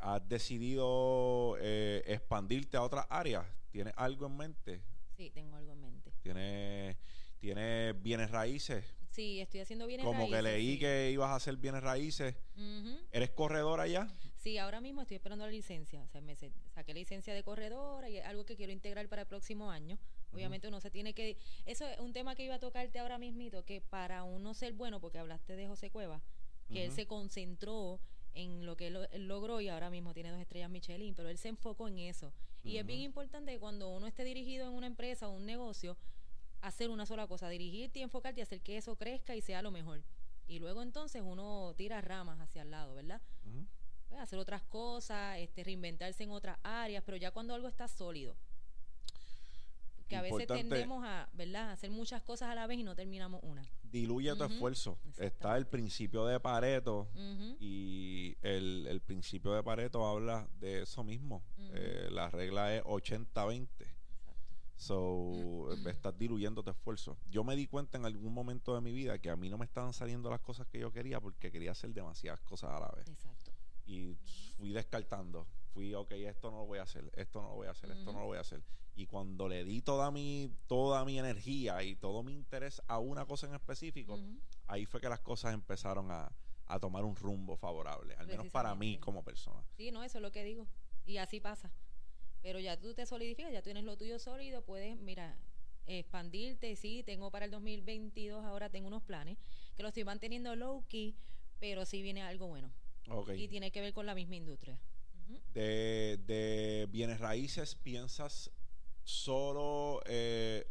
¿Has decidido eh, expandirte a otras áreas? ¿Tienes algo en mente? Sí, tengo algo en mente. ¿Tienes, tienes bienes raíces? Sí, estoy haciendo bienes Como que raíces, leí sí. que ibas a hacer bienes raíces. Ujú. ¿Eres corredora ya? Sí, ahora mismo estoy esperando la licencia. O sea, me saqué la licencia de corredora y es algo que quiero integrar para el próximo año. Obviamente uno se tiene que... Eso es un tema que iba a tocarte ahora mismito, que para uno ser bueno, porque hablaste de José Cueva, que él se concentró en lo que él, lo- él logró y ahora mismo tiene dos estrellas Michelin, pero él se enfocó en eso. Y es bien importante que cuando uno esté dirigido en una empresa o un negocio, hacer una sola cosa, dirigirte y enfocarte y hacer que eso crezca y sea lo mejor. Y luego entonces uno tira ramas hacia el lado, ¿verdad? Pues, hacer otras cosas, este, reinventarse en otras áreas, pero ya cuando algo está sólido. Que a veces tendemos a, ¿verdad? a hacer muchas cosas a la vez y no terminamos una. Diluye tu esfuerzo. Está el principio de Pareto y el, el principio de Pareto habla de eso mismo. Eh, la regla es 80-20. Exacto. So, estás diluyendo tu esfuerzo. Yo me di cuenta en algún momento de mi vida que a mí no me estaban saliendo las cosas que yo quería porque quería hacer demasiadas cosas a la vez. Exacto. Y fui descartando. Fui, ok, esto no lo voy a hacer, esto no lo voy a hacer, esto no lo voy a hacer. Y cuando le di toda mi, toda mi energía y todo mi interés a una cosa en específico, ahí fue que las cosas empezaron a, a tomar un rumbo favorable, al menos para mí como persona. Sí, no, eso es lo que digo. Y así pasa. Pero ya tú te solidificas, ya tienes lo tuyo sólido, puedes, mira, expandirte. Sí, tengo para el 2022, ahora tengo unos planes que los estoy manteniendo low key, pero sí viene algo bueno. Ok. Y tiene que ver con la misma industria. De, de bienes raíces, ¿piensas solo eh,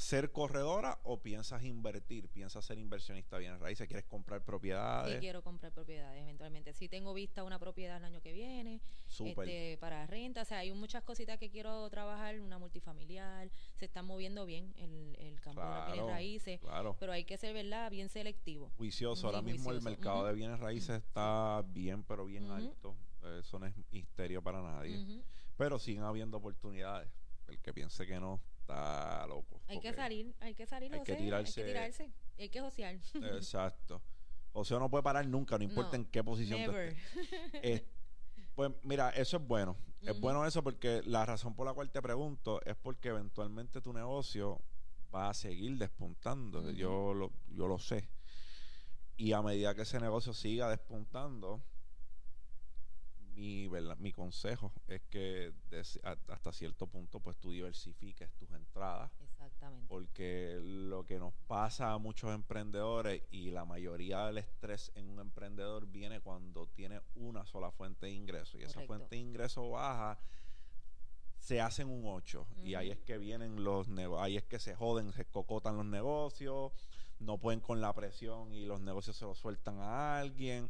ser corredora o piensas invertir? ¿Piensas ser inversionista de bienes raíces? ¿Quieres comprar Sí, propiedades? quiero comprar propiedades eventualmente. Sí tengo vista una propiedad el año que viene, este, para renta. O sea, hay muchas cositas que quiero trabajar, una multifamiliar. Se está moviendo bien el, el campo de las bienes raíces. claro. Pero hay que ser, ¿verdad? Bien selectivo. Juicioso. Ahora mismo el mercado de bienes raíces está bien, pero bien alto. Eso no es misterio para nadie. Pero siguen habiendo oportunidades. El que piense que no, está loco. Hay que salir, hay que salir, hay José, que tirarse- hay que tirarse. Hay que josear. Exacto. Sea, no puede parar nunca, no importa No, en qué posición estés. Eh, pues mira, eso es bueno. Es bueno eso porque la razón por la cual te pregunto es porque eventualmente tu negocio va a seguir despuntando. Yo, lo, yo lo sé. Y a medida que ese negocio siga despuntando, mi, ¿verdad? mi consejo es que des- a- hasta cierto punto pues tú diversifiques tus entradas Exactamente. porque lo que nos pasa a muchos emprendedores y la mayoría del estrés en un emprendedor viene cuando tiene una sola fuente de ingreso y esa fuente de ingreso baja se hacen un 8 y ahí es que vienen los ahí es que se joden, se cocotan los negocios, no pueden con la presión y los negocios se los sueltan a alguien.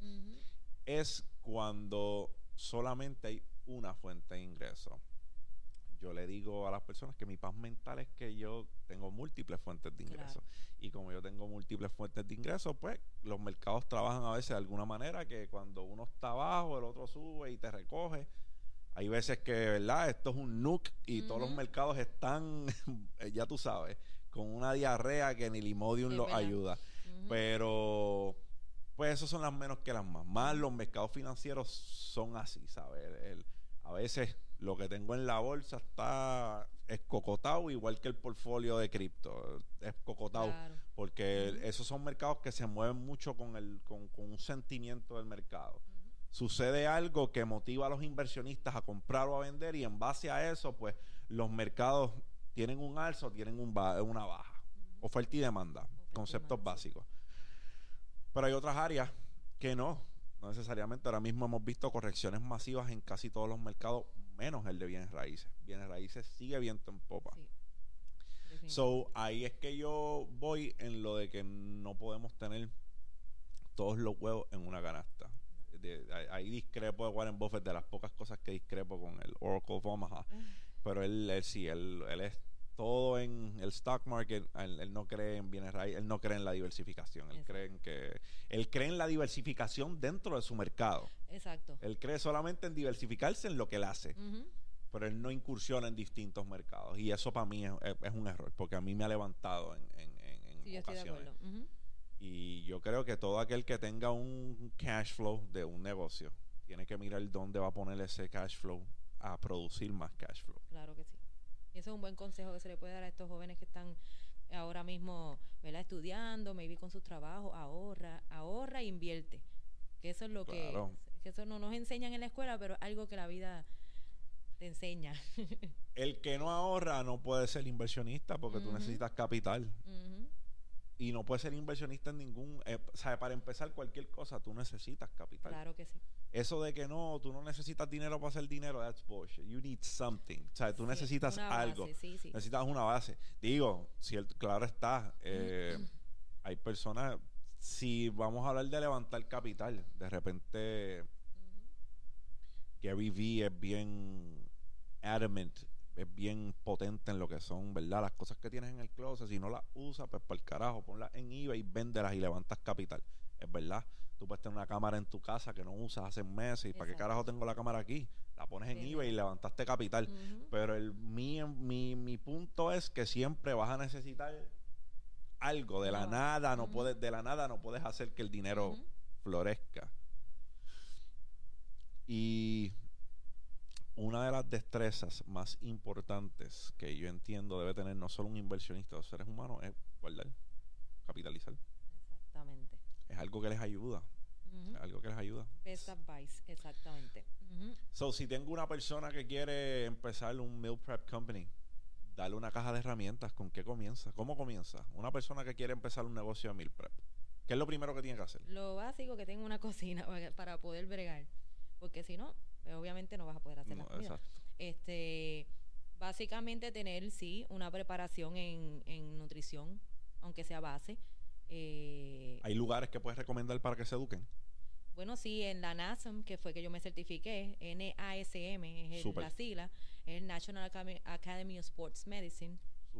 Es cuando solamente hay una fuente de ingreso. Yo le digo a las personas que mi paz mental es que yo tengo múltiples fuentes de Claro. ingresos. Y como yo tengo múltiples fuentes de ingresos, pues los mercados trabajan a veces de alguna manera que cuando uno está abajo, el otro sube y te recoge. Hay veces que, ¿verdad? Esto es un nuke y todos los mercados están, ya tú sabes, con una diarrea que ni Limodium Sí, los verdad. ayuda. Pero, pues esos son las menos que las más. Más los mercados financieros son así, ¿sabes? El- a veces lo que tengo en la bolsa está escocotado, igual que el portfolio de cripto. Escocotado. Claro. Porque esos son mercados que se mueven mucho con, el, con, con un sentimiento del mercado. Sucede algo que motiva a los inversionistas a comprar o a vender y en base a eso, pues los mercados tienen un alza o tienen un ba- una baja. Ujú. Oferta y demanda, conceptos demanda, básicos. Pero hay otras áreas que no, no necesariamente. Ahora mismo hemos visto correcciones masivas en casi todos los mercados, menos el de bienes raíces. Bienes raíces sigue viento en popa. Sí. So, ahí es que yo voy en lo de que no podemos tener todos los huevos en una canasta. De- ahí- ahí discrepo de Warren Buffett de las pocas cosas que discrepo con el Oracle of Omaha. Pero él, él sí, él, él es todo en el stock market. Él, él no cree en bienes raíces, él no cree en la diversificación. Él Exacto. cree en que él cree en la diversificación dentro de su mercado. Exacto. Él cree solamente en diversificarse en lo que él hace pero él no incursiona en distintos mercados. Y eso para mí es, es- es un error, porque a mí me ha levantado en, en, en, en Sí, yo estoy de ocasiones. acuerdo. Y yo creo que todo aquel que tenga un cash flow de un negocio tiene que mirar dónde va a poner ese cash flow a producir más cash flow. Claro que sí. Y eso es un buen consejo que se le puede dar a estos jóvenes que están ahora mismo ¿verdad? estudiando, maybe con sus trabajos, ahorra, ahorra e invierte. Que eso es lo Claro. que, que eso no nos enseñan en la escuela, pero es algo que la vida te enseña. El que no ahorra no puede ser inversionista porque tú necesitas capital. Y no puedes ser inversionista en ningún... eh, o sea, para empezar cualquier cosa tú necesitas capital. Claro que sí. Eso de que no, tú no necesitas dinero para hacer dinero, that's bullshit. You need something. O sea, tú Sí, necesitas una base, algo. sí, sí. Necesitas una base. Digo, si el- claro está, eh, hay personas, si vamos a hablar de levantar capital, de repente Ujú. Gary Vee es bien adamant, es bien potente en lo que son, ¿verdad? Las cosas que tienes en el closet, si no las usas, pues para el carajo, ponlas en eBay, véndelas y levantas capital. Es verdad. Tú puedes tener una cámara en tu casa que no usas hace meses y para qué Exacto. carajo tengo la cámara aquí. La pones en eBay y levantaste capital. Pero el, mi, mi, mi punto es que siempre vas a necesitar algo. De la nada no puedes, de la nada no puedes hacer que el dinero florezca. Y una de las destrezas más importantes que yo entiendo debe tener no solo un inversionista o seres humanos es guardar, capitalizar. Exactamente. Es algo que les ayuda. Es algo que les ayuda. Best advice, exactamente. So, si tengo una persona que quiere empezar un meal prep company, darle una caja de herramientas, ¿con qué comienza? ¿Cómo comienza? Una persona que quiere empezar un negocio de meal prep. ¿Qué es lo primero que tiene que hacer? Lo básico que tenga una cocina para poder bregar. Porque si no, pues obviamente no vas a poder hacer No, la comida. exacto. Este, básicamente tener, sí, una preparación en, en nutrición, aunque sea base. Eh, ¿Hay lugares que puedes recomendar para que se eduquen? bueno, sí, en la NASM, que fue que yo me certifiqué, NASM es el- la sigla, es el National Academy, Academy of Sports Medicine.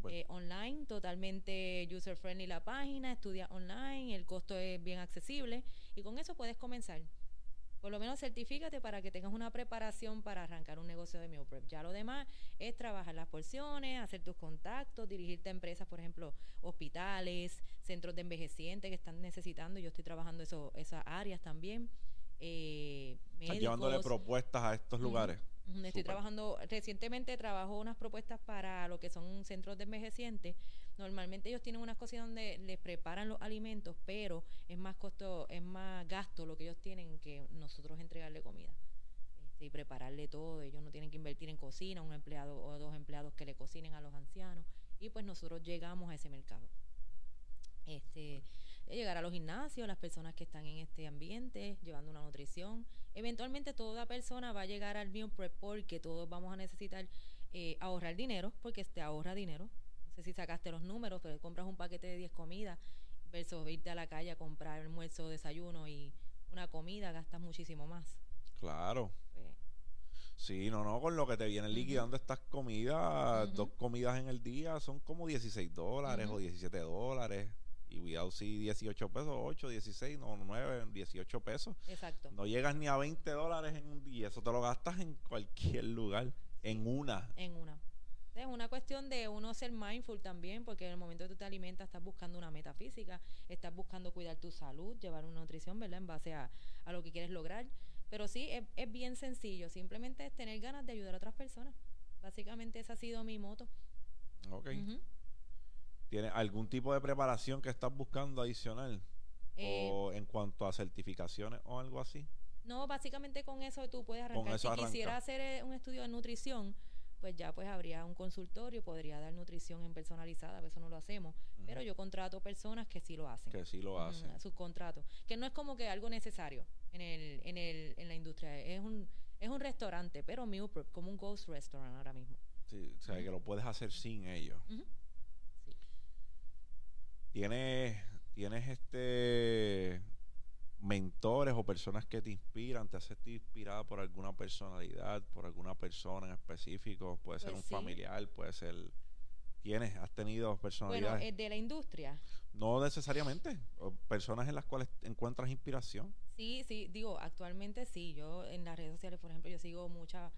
Eh, online, totalmente user friendly la página, estudia online, el costo es bien accesible y con eso puedes comenzar. Por lo menos certifícate para que tengas una preparación para arrancar un negocio de meal prep. Ya lo demás es trabajar las porciones, hacer tus contactos, dirigirte a empresas, por ejemplo, hospitales, centros de envejecientes que están necesitando. Yo estoy trabajando eso, esas áreas también. Eh, llevándole propuestas a estos lugares. Estoy trabajando, recientemente trabajo unas propuestas para lo que son centros de envejecientes. Normalmente ellos tienen unas cosas donde les preparan los alimentos, pero es más costo, es más gasto lo que ellos tienen que nosotros entregarle comida este, y prepararle todo. Ellos no tienen que invertir en cocina, un empleado o dos empleados que le cocinen a los ancianos. Y pues nosotros llegamos a ese mercado. Este, llegar a los gimnasios, las personas que están en este ambiente, llevando una nutrición. Eventualmente toda persona va a llegar al meal prep porque todos vamos a necesitar eh, ahorrar dinero, porque te ahorra dinero. Sé si sacaste los números, pero compras un paquete de 10 comidas versus irte a la calle a comprar almuerzo, desayuno y una comida, gastas muchísimo más. Claro. Sí, no, no, con lo que te vienen liquidando estas comidas, dos comidas en el día son como 16 dólares o 17 dólares. Y Without sí 18 pesos, 8, 16, no, 9, 18 pesos. Exacto. No llegas ni a 20 dólares en un día. Eso te lo gastas en cualquier lugar. En una. En una. Es una cuestión de uno ser mindful también, porque en el momento que tú te alimentas estás buscando una metafísica, estás buscando cuidar tu salud, llevar una nutrición, ¿verdad? En base a, a lo que quieres lograr. Pero sí, es, es, bien sencillo. Simplemente es tener ganas de ayudar a otras personas. Básicamente esa ha sido mi moto. Ok. ¿Tienes algún tipo de preparación que estás buscando adicional? Eh, ¿O en cuanto a certificaciones o algo así? No, básicamente con eso tú puedes arrancar. eso si quisiera hacer eh, un estudio de nutrición, pues ya pues habría un consultorio, podría dar nutrición en personalizada, a veces no lo hacemos, pero yo contrato personas que sí lo hacen. Que sí lo hacen. a subcontrato, que no es como que algo necesario en el en el en la industria, es un es un restaurante, pero meal prep, como un ghost restaurant ahora mismo. Sí, o sea, que lo puedes hacer sin ellos. Sí. ¿Tienes, tienes este mentores o personas que te inspiran? ¿Te has sentido inspirada por alguna personalidad, por alguna persona en específico? Puede ser Pues un sí. familiar, puede ser... ¿Tienes? ¿Has tenido Bueno, personalidades? eh, de la industria. no necesariamente. personas en las cuales encuentras inspiración. Sí, sí, digo, actualmente sí. Yo en las redes sociales, por ejemplo, yo sigo muchas,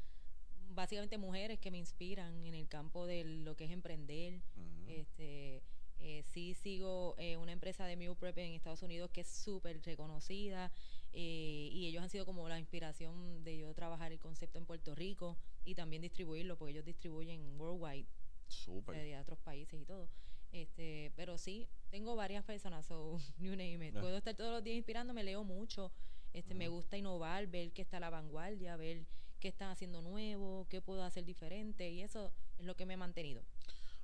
básicamente mujeres que me inspiran en el campo de lo que es emprender. Este, eh, sí sigo eh, una empresa de meal prep en Estados Unidos que es súper reconocida eh, y ellos han sido como la inspiración de yo trabajar el concepto en Puerto Rico y también distribuirlo porque ellos distribuyen worldwide Súper. de otros países y todo. Este, pero sí, tengo varias personas, so you name it. Ah. Puedo estar todos los días inspirándome, leo mucho. Este, me Ujú. gusta innovar, ver qué está a la vanguardia, ver qué están haciendo nuevo, qué puedo hacer diferente y eso es lo que me ha mantenido.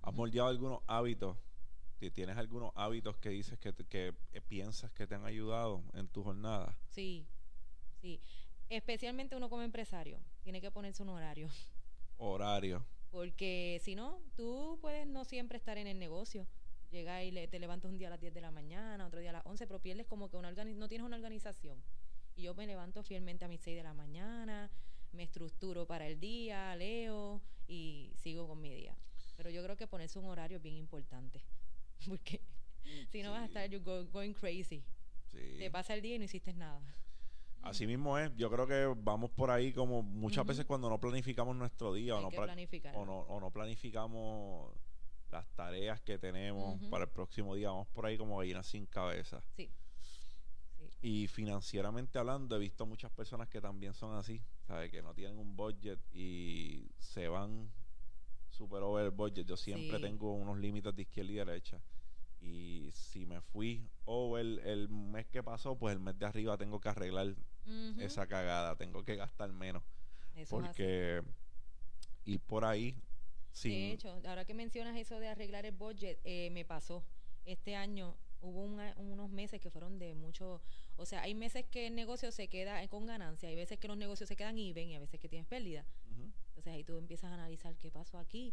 ¿Has moldeado algunos hábitos? ¿Ti- ¿Tienes algunos hábitos que dices que, te- que eh, piensas que te han ayudado en tu jornada? Sí, sí. Especialmente uno como empresario, tiene que ponerse un horario. Horario. Porque si no, tú puedes no siempre estar en el negocio. Llega y le- te levantas un día a las 10 de la mañana, otro día a las 11, pero pierdes como que una no tienes una organización. Y yo me levanto fielmente a mis 6 de la mañana, me estructuro para el día, leo y sigo con mi día. Pero yo creo que ponerse un horario es bien importante. Porque si no vas a estar you go- going crazy. Sí. Te pasa el día y no hiciste nada. Así mismo es. Yo creo que vamos por ahí como muchas veces cuando no planificamos nuestro día o no, o, no, o no planificamos las tareas que tenemos para el próximo día. Vamos por ahí como gallinas sin cabeza. Sí. Sí. Y financieramente hablando, he visto muchas personas que también son así, ¿sabes? Que no tienen un budget y se van super over el budget. Yo siempre Sí. tengo unos límites de izquierda y derecha. Y si me fui over el, el mes que pasó, pues el mes de arriba tengo que arreglar esa cagada. Tengo que gastar menos. Eso. Porque ir por ahí sin... De hecho, ahora que mencionas eso de arreglar el budget, eh, me pasó. Este año hubo una- unos meses que fueron de mucho, o sea, hay meses que el negocio se queda con ganancia, hay veces que los negocios se quedan even y a veces que tienes pérdida. Entonces ahí tú empiezas a analizar qué pasó aquí.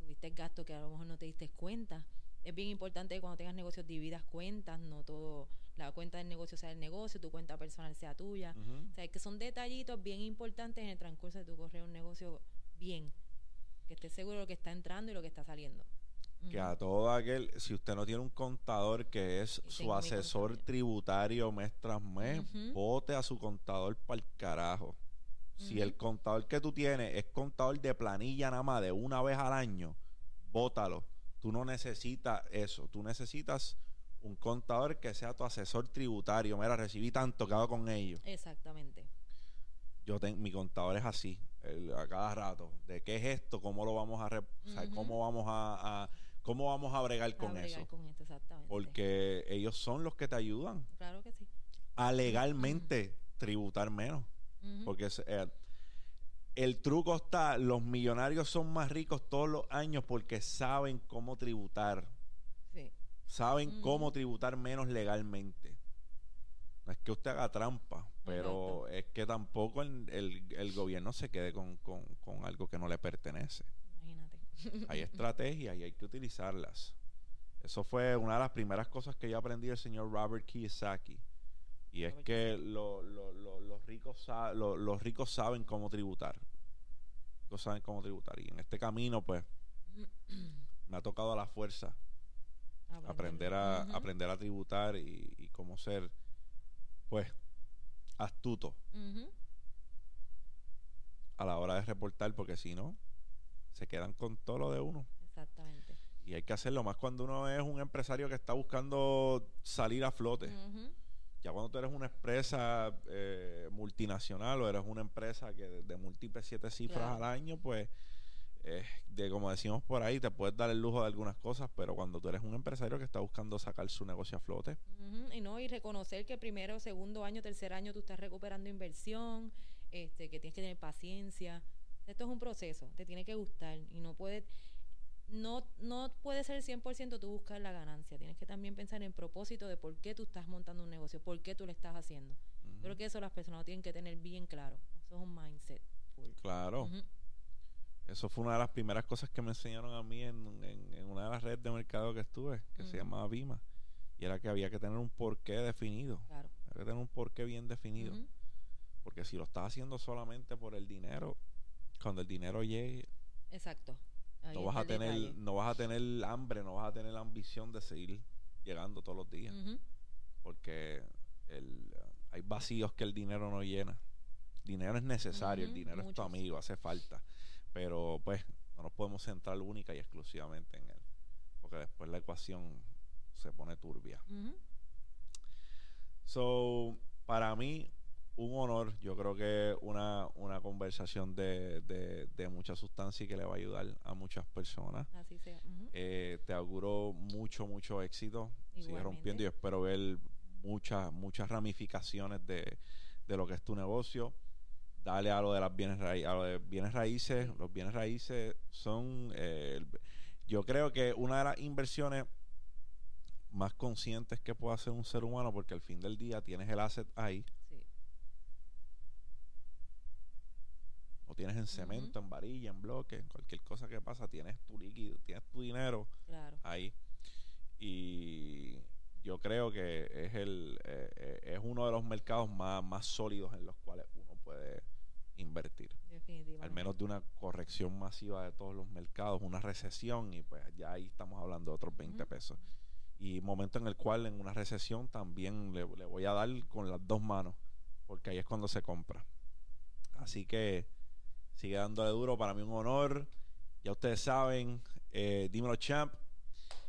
Tuviste gasto que a lo mejor no te diste cuenta. Es bien importante que cuando tengas negocios dividas cuentas, no todo, la cuenta del negocio sea el negocio, tu cuenta personal sea tuya. Ujú. O sea, que son detallitos bien importantes en el transcurso de tu correr un negocio bien. Que estés seguro de lo que está entrando y lo que está saliendo. Que a todo aquel, si usted no tiene un contador que es Y su asesor tributario mes tras mes, Ujú. vote a su contador para el carajo. Si el contador que tú tienes es contador de planilla nada más de una vez al año, bótalo. Tú no necesitas eso. Tú necesitas un contador que sea tu asesor tributario. Mira, recibí tanto, ¿qué hago con ellos? Exactamente. Yo ten- mi contador es así, el- a cada rato. ¿De qué es esto? ¿Cómo lo vamos a, re- o sea, Ujú. cómo vamos a, a- cómo vamos a bregar con A bregar eso? con esto, exactamente. Porque ellos son los que te ayudan Claro que sí. a legalmente tributar menos. Porque eh, el truco está, los millonarios son más ricos todos los años porque saben cómo tributar, Sí. saben cómo tributar menos legalmente. No es que usted haga trampa, pero es que tampoco el, el- el gobierno se quede con, con- con algo que no le pertenece. Imagínate. Hay estrategias y hay que utilizarlas. Eso fue una de las primeras cosas que yo aprendí del señor Robert Kiyosaki. Y es que lo- lo- lo- los, ricos los ricos saben cómo tributar. Los saben cómo tributar. Y en este camino, pues, me ha tocado a la fuerza aprender a, aprender a tributar y, y cómo ser, pues, astuto a la hora de reportar, porque si no, se quedan con todo lo de uno. Exactamente. Y hay que hacerlo más cuando uno es un empresario que está buscando salir a flote. Ya cuando tú eres una empresa eh, multinacional o eres una empresa que de, múltiples siete cifras al año, pues, eh, de como decimos por ahí, te puedes dar el lujo de algunas cosas, pero cuando tú eres un empresario que está buscando sacar su negocio a flote. Y no, y reconocer que primero, segundo año, tercer año tú estás recuperando inversión, este, que tienes que tener paciencia. Esto es un proceso, te tiene que gustar y no puede no, no puede ser 100% tú buscar la ganancia, tienes que también pensar en el propósito de por qué tú estás montando un negocio, por qué tú lo estás haciendo. creo que eso las personas lo tienen que tener bien claro. Eso es un mindset. Claro. Eso fue una de las primeras cosas que me enseñaron a mí en, una de las redes de mercado que estuve, que se llamaba Vima. Y era que había que tener un porqué definido. Claro. Había que tener un porqué bien definido. Porque si lo estás haciendo solamente por el dinero, cuando el dinero llegue. Exacto. No vas a tener, no vas a tener hambre, no vas a tener la ambición de seguir llegando todos los días. Porque el, hay vacíos que el dinero no llena. Dinero es necesario, el dinero es tu amigo, hace falta. Pero pues no nos podemos centrar única y exclusivamente en él. Porque después la ecuación se pone turbia. So, para mí, un honor. Yo creo que una, una conversación de, de, mucha sustancia y que le va a ayudar a muchas personas. Así sea. Eh, te auguro mucho, mucho éxito. Sigue rompiendo y espero ver muchas, muchas ramificaciones de, de lo que es tu negocio. Dale a lo de las bienes raíces. A lo de bienes raíces. Los bienes raíces son. Eh, yo creo que una de las inversiones más conscientes que puede hacer un ser humano, porque al fin del día tienes el asset ahí tienes en cemento, en varilla, en bloque, cualquier cosa que pasa, tienes tu líquido, tienes tu dinero ahí. Y yo creo que es el eh, eh, es uno de los mercados más, más sólidos en los cuales uno puede invertir. Al menos de una corrección masiva de todos los mercados, una recesión, y pues ya ahí estamos hablando de otros 20 pesos. Y momento en el cual en una recesión también le, le voy a dar con las dos manos, porque ahí es cuando se compra. Así que Sigue dándole duro, para mí un honor. Ya ustedes saben, eh, dímelo champ,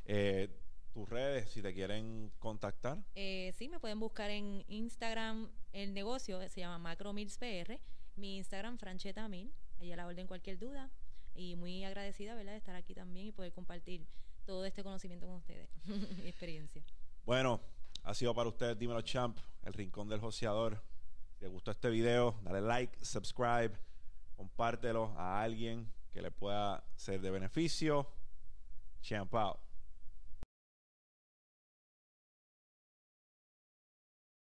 eh, tus redes si te quieren contactar. Eh, sí, me pueden buscar en Instagram, el negocio se llama Macro PR, mi Instagram Francheta Mil, ahí a la orden cualquier duda y muy agradecida, ¿verdad?, de estar aquí también y poder compartir todo este conocimiento con ustedes, mi experiencia. Bueno, ha sido para ustedes, dímelo champ, el rincón del joseador. Si les gustó este video, dale like, subscribe compártelo a alguien que le pueda ser de beneficio. Champ out.